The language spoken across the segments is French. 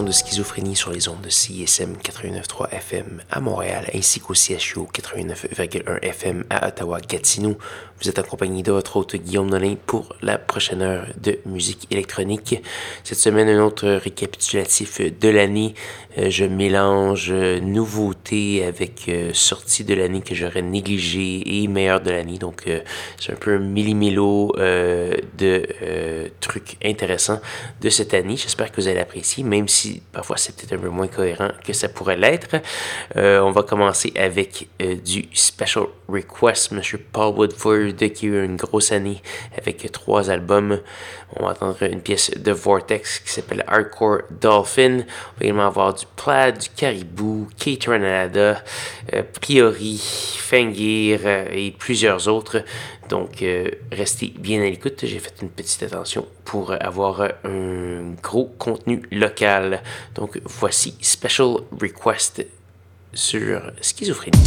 De Schizophrénie sur les ondes de CISM 89.3 FM à Montréal ainsi qu'au CHU 89.1 FM à Ottawa-Gatineau. Vous êtes accompagné de votre hôte Guillaume Nolin pour la prochaine heure de musique électronique. Cette semaine, un autre récapitulatif de l'année. Euh, je mélange euh, nouveautés avec euh, sorties de l'année que j'aurais négligées et meilleures de l'année. Donc, c'est un peu un millimélo de trucs intéressants de cette année. J'espère que vous allez apprécier, même si parfois c'est peut-être un peu moins cohérent que ça pourrait l'être. on va commencer avec du Special Request, Monsieur Paul Woodford, qui a eu une grosse année avec trois albums. On va entendre une pièce de Vortex qui s'appelle Hardcore Dolphin. On va également avoir du Plaid, du Caribou, Kate Ranada, euh, Priori, Fengir euh, et plusieurs autres. Donc, euh, restez bien à l'écoute. J'ai fait une petite attention pour avoir un gros contenu local. Donc, voici Special Request sur Schizophrénie.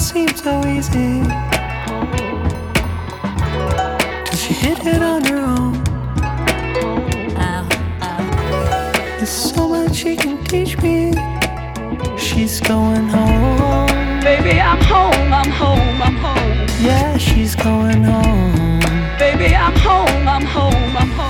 don't seem so easy. Does she hit it on her own? There's so much she can teach me. She's going home. Baby, I'm home, I'm home, I'm home. Yeah, she's going home. Baby, I'm home, I'm home, I'm home.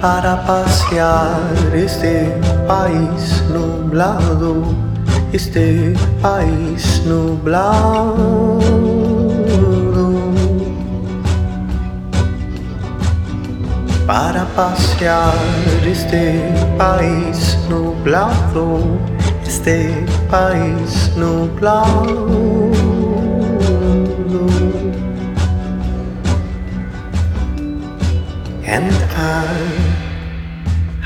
para pasear este país nublado, este país nublado. Para pasear este país nublado, este país nublado. And I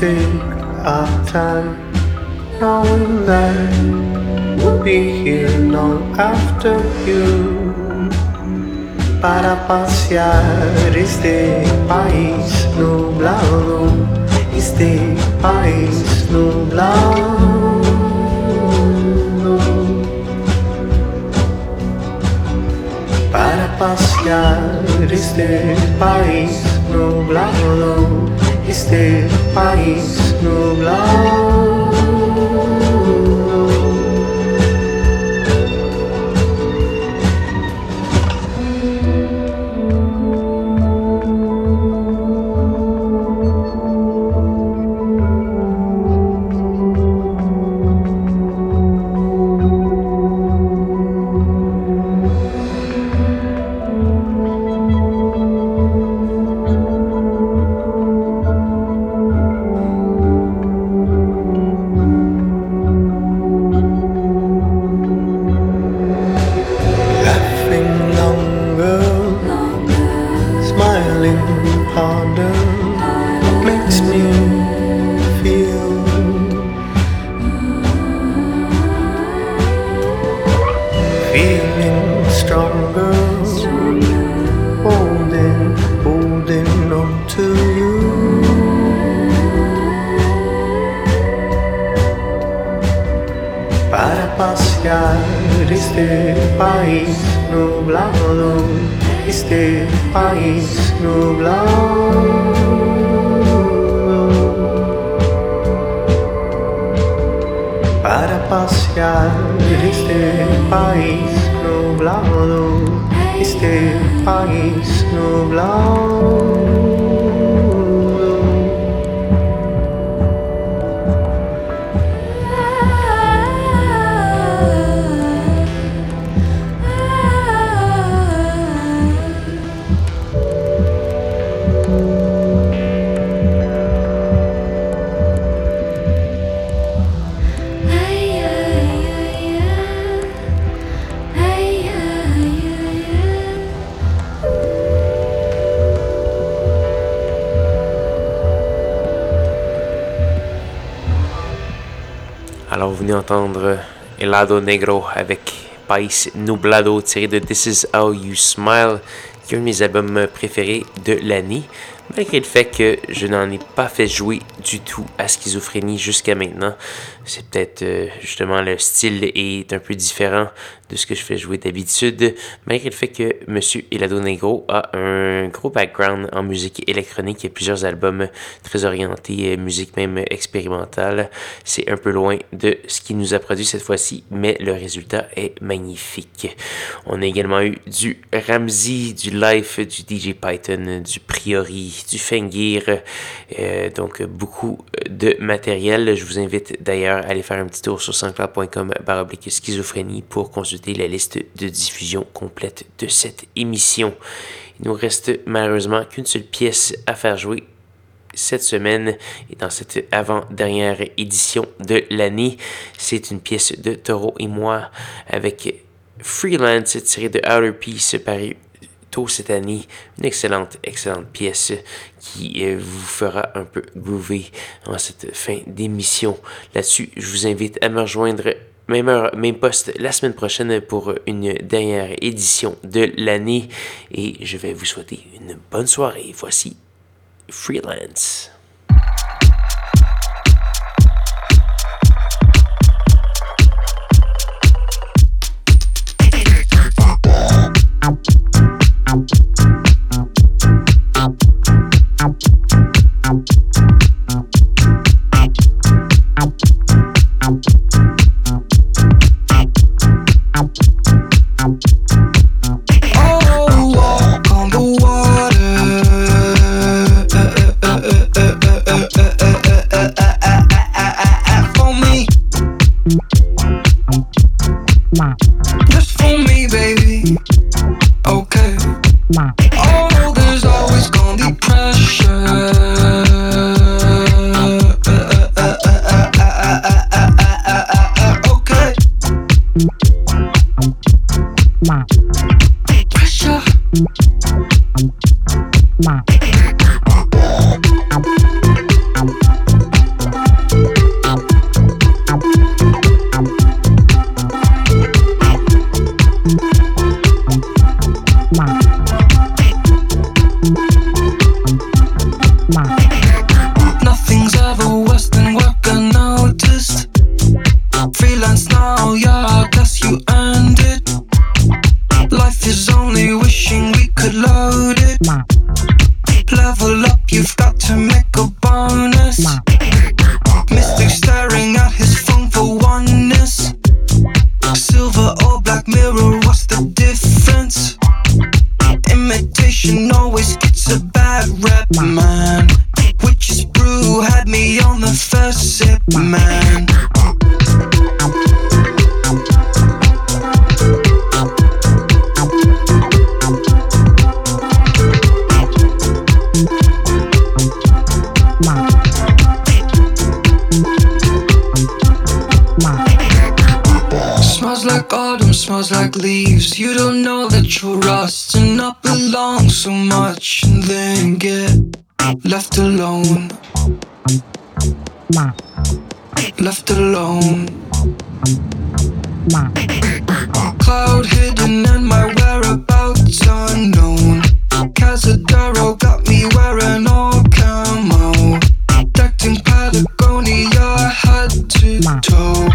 take our time, knowing that we'll be here long after you. Para pasear este país nublado, este país nublado. Para pasear este país nublado, este país nublado. Alors, vous venez entendre Helado Negro avec Pais Nublado tiré de This Is How You Smile, qui est un de mes albums préférés de l'année, malgré le fait que je n'en ai pas fait jouer du tout à Schizophrénie jusqu'à maintenant. C'est peut-être euh, justement le style est un peu différent de ce que je fais jouer d'habitude, malgré le fait que Monsieur Helado Negro a un gros background en musique électronique, a plusieurs albums très orientés, euh, musique même expérimentale. C'est un peu loin de ce qu'il nous a produit cette fois-ci, mais le résultat est magnifique. On a également eu du Ramsey, du Life, du DJ Python, du Priori, du Fengir, euh, donc beaucoup de matériel. Je vous invite d'ailleurs à aller faire un petit tour sur sanscloud.com baroblique schizophrénie pour consulter la liste de diffusion complète de cette émission. Il nous reste malheureusement qu'une seule pièce à faire jouer cette semaine et dans cette avant-dernière édition de l'année. C'est une pièce de Taureau et moi avec Freelance tiré de Outer Peace paru tôt cette année. Une excellente, excellente pièce qui euh, vous fera un peu groover en cette fin d'émission. Là-dessus, je vous invite à me rejoindre même heure, même poste la semaine prochaine pour une dernière édition de l'année et je vais vous souhaiter une bonne soirée. Voici Freelance. smells like leaves. You don't know that you're rusting up along so much and then get left alone. Left alone. Cloud hidden and my whereabouts unknown. Casadero got me wearing all camo. Decked in Patagonia, head to toe.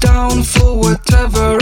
Down for whatever